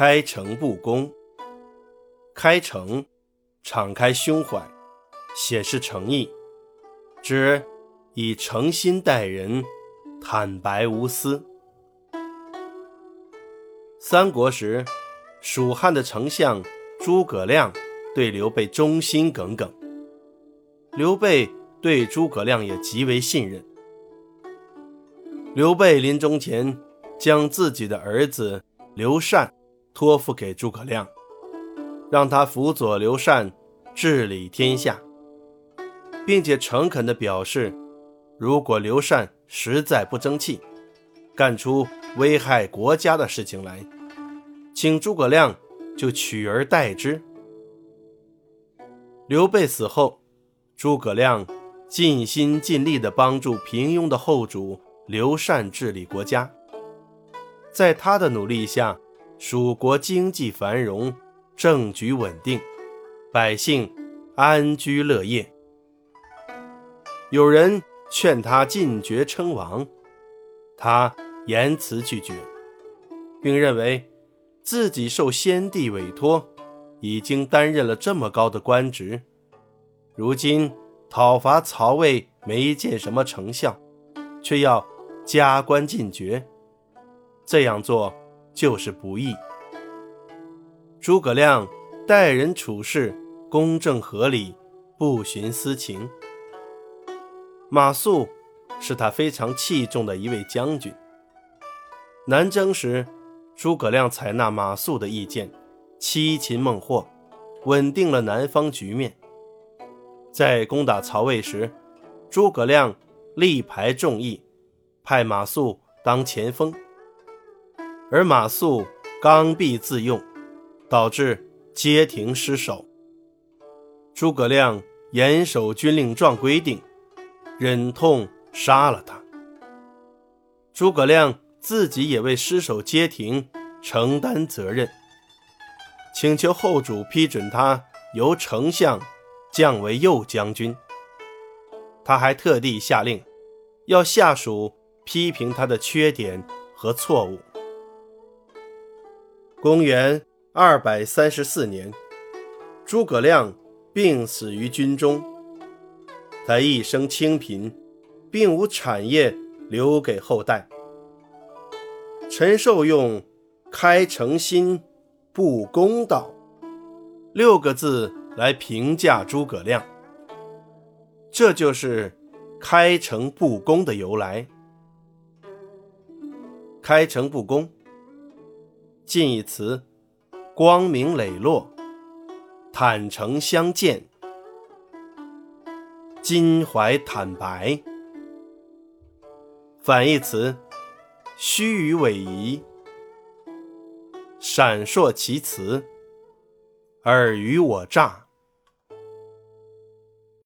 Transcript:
开诚布公。开诚，敞开胸怀，显示诚意，指以诚心待人，坦白无私。三国时，蜀汉的丞相诸葛亮对刘备忠心耿耿，刘备对诸葛亮也极为信任。刘备临终前，将自己的儿子刘禅托付给诸葛亮。让他辅佐刘禅治理天下，并且诚恳地表示，如果刘禅实在不争气，干出危害国家的事情来，请诸葛亮就取而代之。刘备死后，诸葛亮尽心尽力地帮助平庸的后主刘禅治理国家，在他的努力下，蜀国经济繁荣。政局稳定，百姓安居乐业。有人劝他进爵称王，他严辞拒绝，并认为自己受先帝委托，已经担任了这么高的官职，如今讨伐曹魏没见什么成效，却要加官进爵，这样做就是不义。诸葛亮待人处事公正合理，不徇私情。马谡是他非常器重的一位将军。南征时，诸葛亮采纳马谡的意见，七擒孟获，稳定了南方局面。在攻打曹魏时，诸葛亮力排众议，派马谡当前锋，而马谡刚愎自用。导致街亭失守。诸葛亮严守军令状规定，忍痛杀了他。诸葛亮自己也为失守街亭承担责任，请求后主批准他由丞相降为右将军。他还特地下令，要下属批评他的缺点和错误。公元。二百三十四年，诸葛亮病死于军中。他一生清贫，并无产业留给后代。陈寿用“开诚心，不公道”六个字来评价诸葛亮，这就是“开诚布公”的由来。开诚布公，近义词。光明磊落，坦诚相见，襟怀坦白。反义词：虚与委蛇，闪烁其词，尔虞我诈。